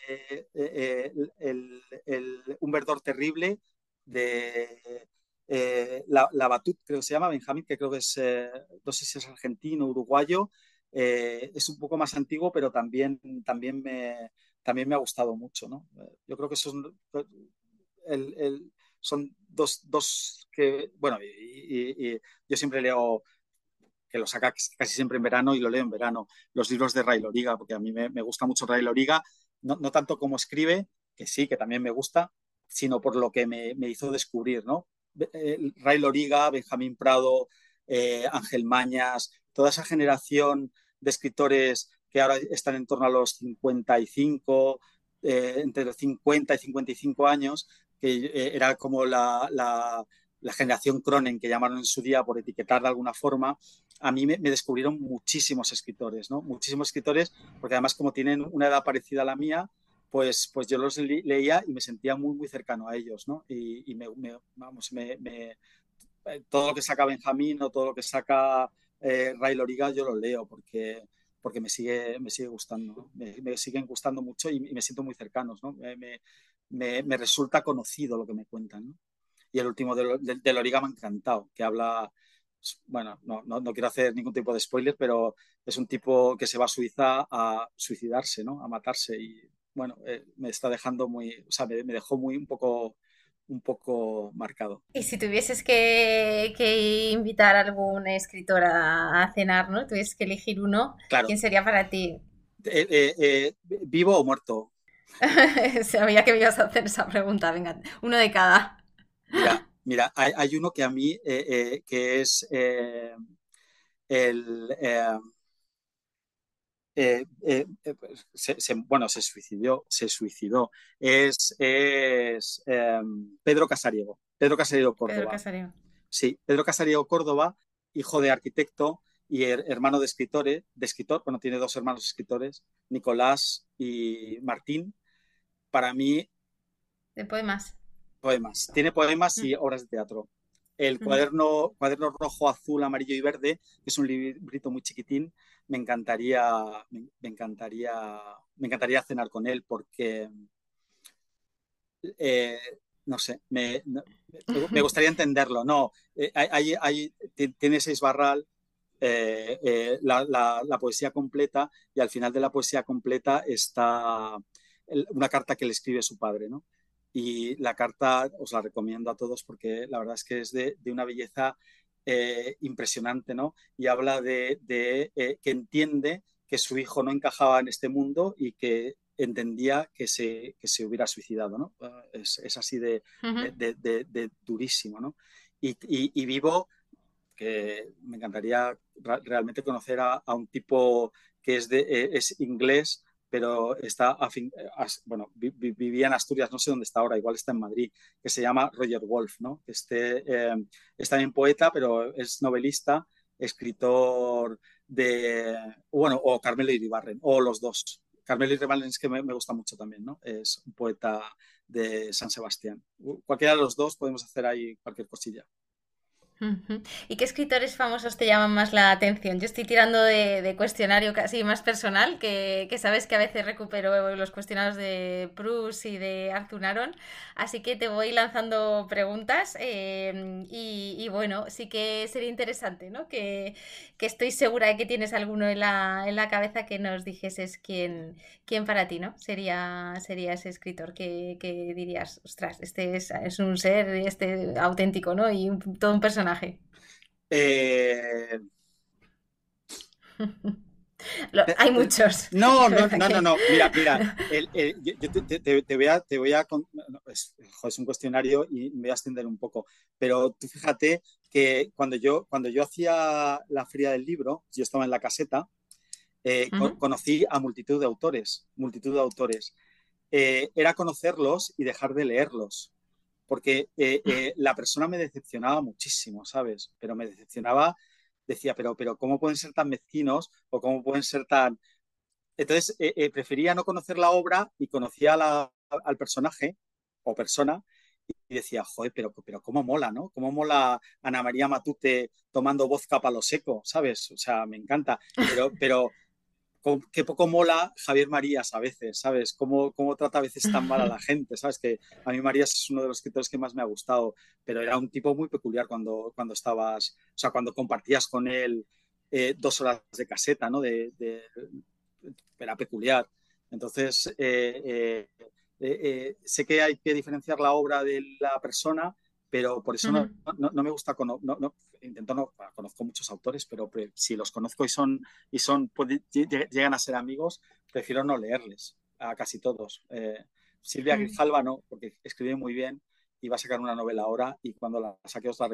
B: eh, el, Un verdor terrible de eh, la, la, Batut, creo que se llama, Benjamín, que creo que es, eh, no sé si es argentino, uruguayo, es un poco más antiguo, pero también, también, me, también me ha gustado mucho. ¿no? Yo creo que son, el, son dos, dos, que, bueno, y yo siempre leo que lo saca casi siempre en verano y lo leo en verano. Los libros de Ray Loriga, porque a mí me, gusta mucho Ray Loriga, no, tanto como escribe, que sí, que también me gusta, sino por lo que me, hizo descubrir, ¿no? Eh, Ray Loriga, Benjamín Prado, eh, Ángel Mañas, toda esa generación de escritores que ahora están en torno a los 55, eh, entre los 50 y 55 años, que era como la, la generación Cronen, que llamaron en su día por etiquetar de alguna forma, a mí me, descubrieron muchísimos escritores, ¿no? Muchísimos escritores, porque además como tienen una edad parecida a la mía, pues, pues yo los leía y me sentía muy, muy cercano a ellos, ¿no? Y, me, vamos, me, todo lo que saca Benjamín o todo lo que saca eh, Ray Loriga, yo lo leo, porque, porque me sigue, me sigue gustando, me, siguen gustando mucho y, me siento muy cercanos, ¿no? me, me, resulta conocido lo que me cuentan. Y el último de, de, Loriga me ha encantado, que habla, bueno, no, no, no, quiero hacer ningún tipo de spoiler, pero es un tipo que se va a Suiza a suicidarse, ¿no? a matarse. Y bueno, eh, me está dejando muy, o sea, me, dejó muy un poco un poco marcado.
A: Y si tuvieses que, que invitar a algún escritor a, cenar, ¿no? Tuvieses que elegir uno, ¿quién sería para ti?
B: Eh, eh, ¿Vivo o muerto?
A: Sabía que me ibas a hacer esa pregunta. Venga, uno de cada.
B: Mira, mira hay, uno que a mí, eh, que es el... bueno, se suicidó, se suicidó. Es, es Pedro Casariego. Pedro Casariego Córdoba.
A: Pedro Casariego.
B: Sí, Pedro Casariego Córdoba, hijo de arquitecto y hermano de escritores, de escritor, bueno, tiene dos hermanos escritores, Nicolás y Martín para mí...
A: De poemas.
B: Poemas. Tiene poemas y mm. obras de teatro. El mm. cuaderno, cuaderno rojo, azul, amarillo y verde, que es un librito muy chiquitín, me encantaría, me, encantaría, me encantaría cenar con él porque, eh, no sé, me, me, gustaría entenderlo. No, eh, hay, tiene seis barral, eh, la, la, poesía completa y al final de la poesía completa está una carta que le escribe su padre, ¿no? Y la carta os la recomiendo a todos porque la verdad es que es de, una belleza eh, impresionante, ¿no? Y habla de, eh, que entiende que su hijo no encajaba en este mundo y que entendía que se, que se hubiera suicidado, ¿no? Es, así de, de, durísimo, ¿no? Y, vivo, que me encantaría realmente conocer a, un tipo que es, de, eh, es inglés, pero está a fin, eh, bueno, vivía en Asturias, no sé dónde está ahora, igual está en Madrid, que se llama Roger Wolf, ¿no? Este, eh, es también poeta, pero es novelista, escritor de, bueno, o Carmelo Iribarren, o los dos. Carmelo Iribarren es que me, me gusta mucho también, ¿no? Es un poeta de San Sebastián. Cualquiera de los dos podemos hacer ahí cualquier cosilla.
A: ¿Y qué escritores famosos te llaman más la atención? Yo estoy tirando de, cuestionario casi más personal, que, sabes que a veces recupero los cuestionarios de Proust y de Arthur Aron, así que te voy lanzando preguntas em, y, bueno, sí que sería interesante, ¿no? Que, estoy segura de que tienes alguno en la, en la cabeza que nos dijeses quién, quién para ti, ¿no? Sería, sería ese escritor que, dirías, ostras, este es, es, un ser este auténtico, ¿no? Y todo un personaje
B: eh,
A: hay muchos.
B: No, no, no, no, Mira, mira, yo te, voy a, te voy a es, un cuestionario y me voy a extender un poco, pero tú fíjate que cuando yo, cuando yo hacía la feria del libro, yo estaba en la caseta, eh, conocí a multitud de autores, multitud de autores. Eh, era conocerlos y dejar de leerlos porque eh, eh, la persona me decepcionaba muchísimo, ¿sabes? Pero me decepcionaba, decía, pero, pero ¿cómo pueden ser tan mezquinos o cómo pueden ser tan... Entonces, eh, prefería no conocer la obra y conocía al personaje o persona y decía, joder, pero, pero cómo mola, ¿no? Cómo mola Ana María Matute tomando voz capa lo seco, ¿sabes? O sea, me encanta. Pero, pero qué poco mola Javier Marías a veces, ¿sabes? Cómo, cómo trata a veces tan mal a la gente, ¿sabes? Que a mí Marías es uno de los escritores que más me ha gustado, pero era un tipo muy peculiar cuando, cuando estabas, o sea, cuando compartías con él eh, dos horas de caseta, ¿no? De, era peculiar. Entonces, eh, eh, sé que hay que diferenciar la obra de la persona, pero por eso no, no, me gusta, no, intento no, conozco muchos autores, pero si los conozco y son, y son llegan a ser amigos, prefiero no leerles a casi todos. Eh, Silvia Grijalva no, porque escribe muy bien y va a sacar una novela ahora y cuando la saque os la,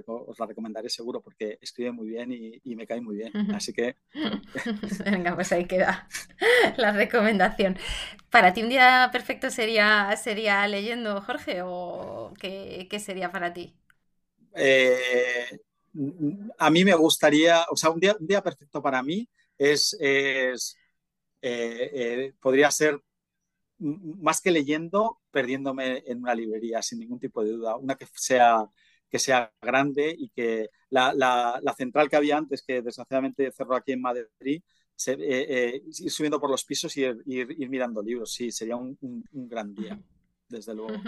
B: recomendaré seguro porque escribe muy bien y, me cae muy bien. Así que...
A: Venga, pues ahí queda la recomendación. ¿Para ti un día perfecto sería, sería leyendo, Jorge, o qué, sería para ti?
B: Eh, a mí me gustaría, o sea, un día, un día perfecto para mí es, eh, eh, podría ser más que leyendo, perdiéndome en una librería, sin ningún tipo de duda. Una que sea, que sea grande y que la, la, central que había antes, que desgraciadamente cerró aquí en Madrid, ir subiendo por los pisos y ir, mirando libros. Sí, sería un, gran día, desde luego.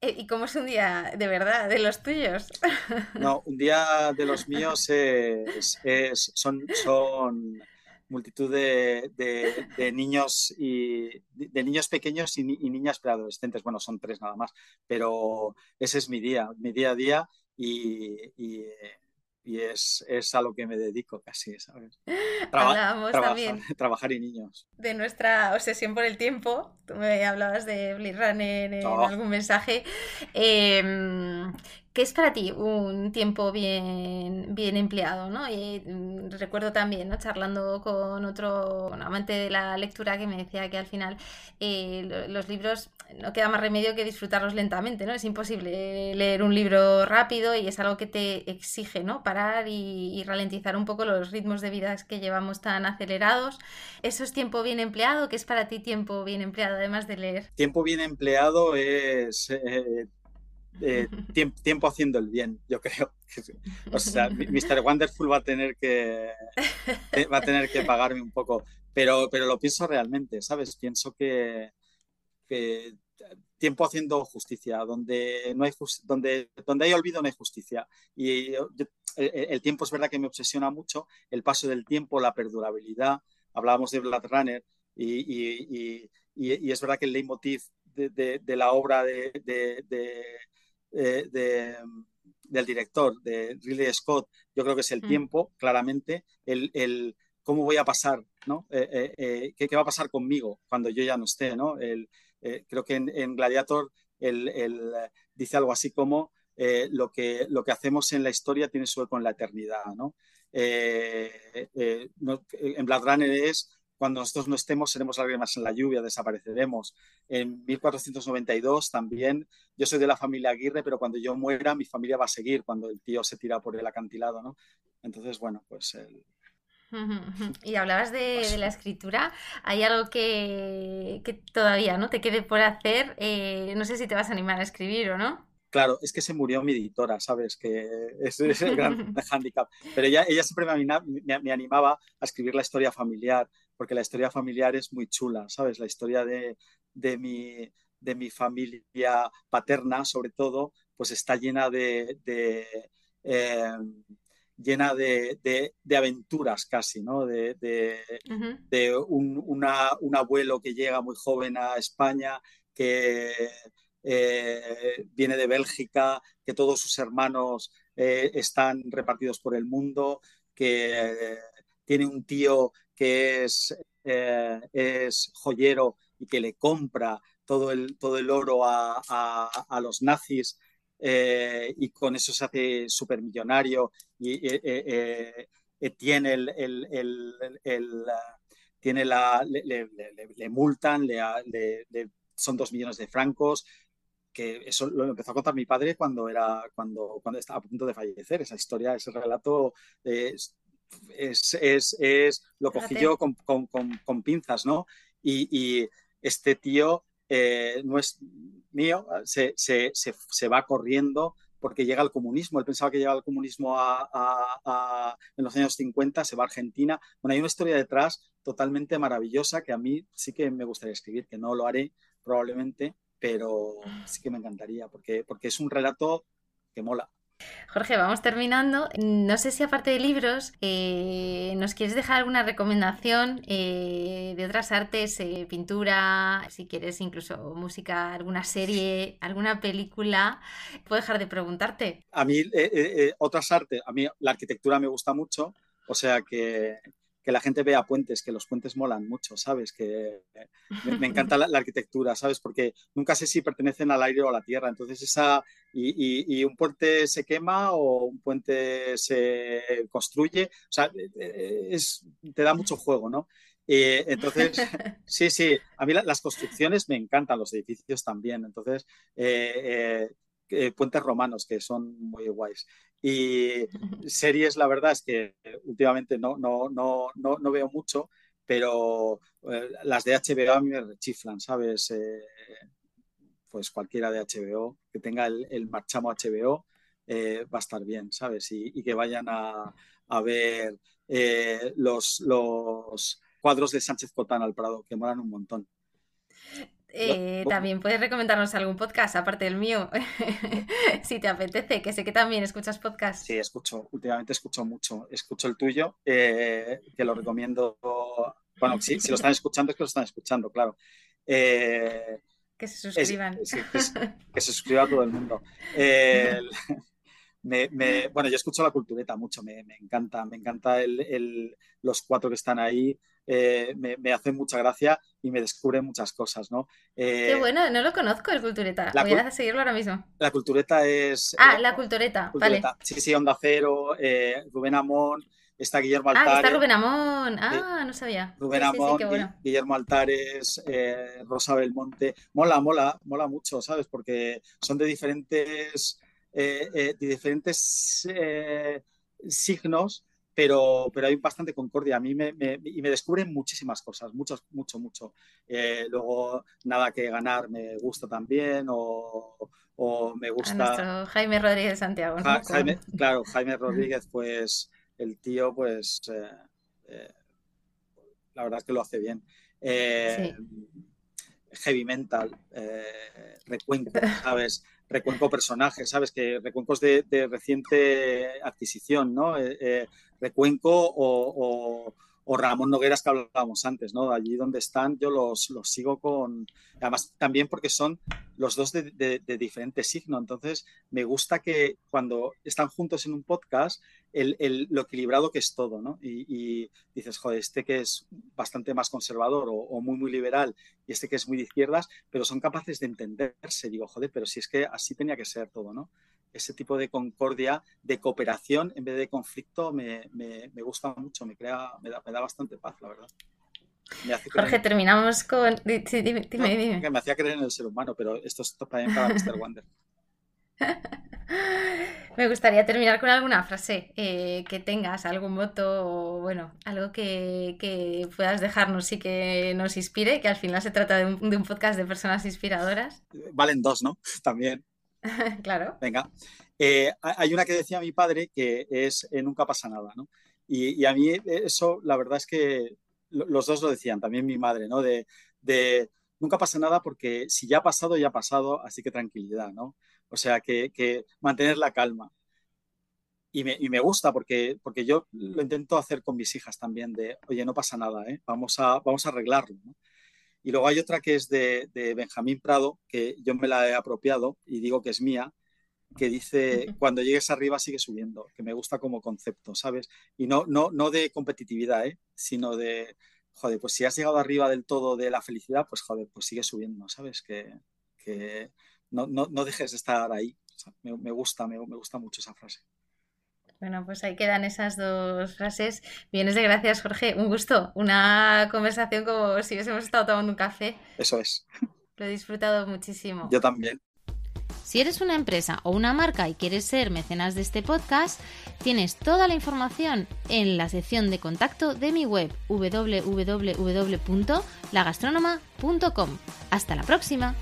A: ¿Y cómo es un día de verdad, de los tuyos?
B: No, un día de los míos es, son, son multitud de, niños y de niños pequeños y, niñas preadolescentes. Bueno, son tres nada más, pero ese es mi día, mi día a día y, y es, es, a lo que me dedico casi, ¿sabes?
A: también
B: trabajar y niños.
A: De nuestra obsesión por el tiempo. Tú me hablabas de Blade Runner en oh. algún mensaje. Eh, ¿Qué es para ti un tiempo bien, bien empleado? ¿no? Y, mm, recuerdo también, ¿no? charlando con otro amante de la lectura que me decía que al final eh, los libros no queda más remedio que disfrutarlos lentamente, ¿no? Es imposible leer un libro rápido y es algo que te exige, ¿no? Parar y, ralentizar un poco los ritmos de vida que llevamos tan acelerados. ¿Eso es tiempo bien empleado? ¿Qué es para ti tiempo bien empleado, además de leer?
B: Tiempo bien empleado es eh, eh, tiempo, haciendo el bien, yo creo. O sea, Mr. Wonderful va a tener que eh, va a tener que pagarme un poco, pero, pero lo pienso realmente, ¿sabes? Pienso que, tiempo haciendo justicia, donde no hay donde, donde hay olvido no hay justicia. Y el, tiempo es verdad que me obsesiona mucho, el paso del tiempo, la perdurabilidad. Hablábamos de Blade Runner y, es verdad que el leitmotiv de, de la obra de, eh, del director, de Ridley Scott, yo creo que es el mm. tiempo, claramente, el, cómo voy a pasar, ¿no? Eh, eh, ¿qué, va a pasar conmigo cuando yo ya no esté, ¿no? creo que en, Gladiator él, dice algo así como lo, que, lo que hacemos en la historia tiene su eco en la eternidad, ¿no? en Blade Runner es cuando nosotros no estemos, seremos lágrimas en la lluvia, desapareceremos. En 1492 también, yo soy de la familia Aguirre, pero cuando yo muera, mi familia va a seguir cuando el tío se tira por el acantilado, ¿no? Entonces, bueno, pues el,
A: y hablabas de, la escritura, hay algo que, todavía no te quede por hacer, eh, no sé si te vas a animar a escribir o no.
B: Claro, es que se murió mi editora, ¿sabes? Que es, es el gran hándicap. Pero ella, ella siempre me, animaba a escribir la historia familiar, porque la historia familiar es muy chula, ¿sabes? La historia de, mi, de mi familia paterna, sobre todo, pues está llena de, eh, llena de, aventuras casi, ¿no? De, un, un, abuelo que llega muy joven a España, que eh, viene de Bélgica, que todos sus hermanos eh, están repartidos por el mundo, que eh, tiene un tío que es, es joyero y que le compra todo el, todo el oro a, los nazis y con eso se hace supermillonario y tiene el, tiene la, le, multan, le, son dos millones de francos, que eso lo empezó a contar mi padre cuando era cuando, cuando estaba a punto de fallecer. Esa historia, ese relato es, es, es, lo cogí yo con, con, con, pinzas, ¿no? Y, y este tío eh, no es mío, se, se, se, va corriendo porque llega el comunismo. Él pensaba que llegaba el comunismo a, a, en los años 50, se va a Argentina. Bueno, hay una historia detrás totalmente maravillosa que a mí sí que me gustaría escribir, que no lo haré probablemente, pero sí que me encantaría, porque, porque es un relato que mola.
A: Jorge, vamos terminando. No sé si aparte de libros, eh, ¿nos quieres dejar alguna recomendación eh, de otras artes, eh, pintura, si quieres incluso música, alguna serie, alguna película? Puedo dejar de preguntarte.
B: A mí, otras artes, a mí la arquitectura me gusta mucho, o sea que que la gente vea puentes, que los puentes molan mucho, ¿sabes? Que me, encanta la, arquitectura, ¿sabes? Porque nunca sé si pertenecen al aire o a la tierra. Entonces, esa. Y, un puente se quema o un puente se construye. O sea, eh, es, te da mucho juego, ¿no? Eh, entonces, sí, sí, a mí las construcciones me encantan, los edificios también. Entonces, eh, eh, puentes romanos que son muy guays. Y series, la verdad es que últimamente no, no, no, no, veo mucho, pero eh, las de HBO a mí me rechiflan, ¿sabes? Eh, pues cualquiera de HBO que tenga el, marchamo HBO va a estar bien, ¿sabes? Y, que vayan a, a ver eh, los, los cuadros de Sánchez Cotán al Prado, que molan un montón.
A: Eh, también puedes recomendarnos algún podcast, aparte del mío, si te apetece, que sé que también escuchas podcast.
B: Sí, escucho, últimamente escucho mucho. Escucho el tuyo, eh, que lo recomiendo. Bueno, sí, si lo están escuchando es que lo están escuchando, claro.
A: Eh, que se suscriban.
B: que, se suscriba a todo el mundo. Bueno, yo escucho la cultureta mucho, me, encanta, me encanta los cuatro que están ahí. Eh, me, me, hace mucha gracia y me descubre muchas cosas, ¿no?
A: Qué eh, bueno, no lo conozco el Cultureta. Voy a seguirlo ahora mismo.
B: La Cultureta es...
A: Ah, eh, la cultureta, vale.
B: Sí, sí, Onda Cero, Rubén Amón, está Guillermo Altares.
A: Ah, está Rubén Amón. Ah, no sabía.
B: Rubén Amón, Guillermo Altares, Rosa Belmonte. Mola, mola, mola mucho, ¿sabes? Porque son de diferentes, de diferentes signos pero, pero hay bastante concordia. A mí me, y me descubren muchísimas cosas, mucho, mucho, mucho. Eh, luego, nada que ganar me gusta también, o, me gusta.
A: Jaime Rodríguez Santiago.
B: claro, Jaime Rodríguez, pues el tío, pues eh, eh, la verdad es que lo hace bien. Heavy mental, recuenco, ¿sabes? Recuenco personajes, ¿sabes? Que recuencos de, reciente adquisición, ¿no? Recuenco o, Ramón Nogueras que hablábamos antes, ¿no? Allí donde están yo los, los sigo con... Además, también porque son los dos de, de, diferente signo, entonces me gusta que cuando están juntos en un podcast, el, lo equilibrado que es todo, ¿no? Y, dices, joder, este que es bastante más conservador o, o, muy, muy liberal y este que es muy de izquierdas, pero son capaces de entenderse. Digo, joder, pero si es que así tenía que ser todo, ¿no? Ese tipo de concordia, de cooperación en vez de conflicto, me, gusta mucho, me, crea, me da, bastante paz, la verdad.
A: Jorge, terminamos con. dime,
B: me hacía creer en el ser humano, pero esto es también para Mr. Wonder.
A: me gustaría terminar con alguna frase eh, que tengas, algún voto o bueno, algo que, puedas dejarnos y que nos inspire, que al final se trata de un, de un podcast de personas inspiradoras.
B: Valen dos, ¿no? También.
A: claro.
B: Venga. Eh, hay una que decía mi padre que es eh, nunca pasa nada, ¿no? Y, a mí eso, la verdad es que los dos lo decían, también mi madre, ¿no? De, nunca pasa nada porque si ya ha pasado, ya ha pasado, así que tranquilidad, ¿no? O sea, que, mantener la calma. Y me, gusta porque, porque yo lo intento hacer con mis hijas también, de, oye, no pasa nada, ¿eh? vamos, a, vamos a arreglarlo. Y luego hay otra que es de, Benjamín Prado, que yo me la he apropiado y digo que es mía, que dice, cuando llegues arriba sigue subiendo, que me gusta como concepto, ¿sabes? Y no, no, no de competitividad, ¿eh? sino de, joder, pues si has llegado arriba del todo de la felicidad, pues joder, pues sigue subiendo, ¿sabes? Que, no, dejes de estar ahí. me, gusta, me gusta mucho esa frase.
A: Bueno, pues ahí quedan esas dos frases. Bienes de gracias, Jorge. Un gusto. Una conversación como si hubiésemos estado tomando un café.
B: Eso es.
A: Lo he disfrutado muchísimo.
B: Yo también.
A: Si eres una empresa o una marca y quieres ser mecenas de este podcast, tienes toda la información en la sección de contacto de mi web www.lagastronoma.com. Hasta la próxima.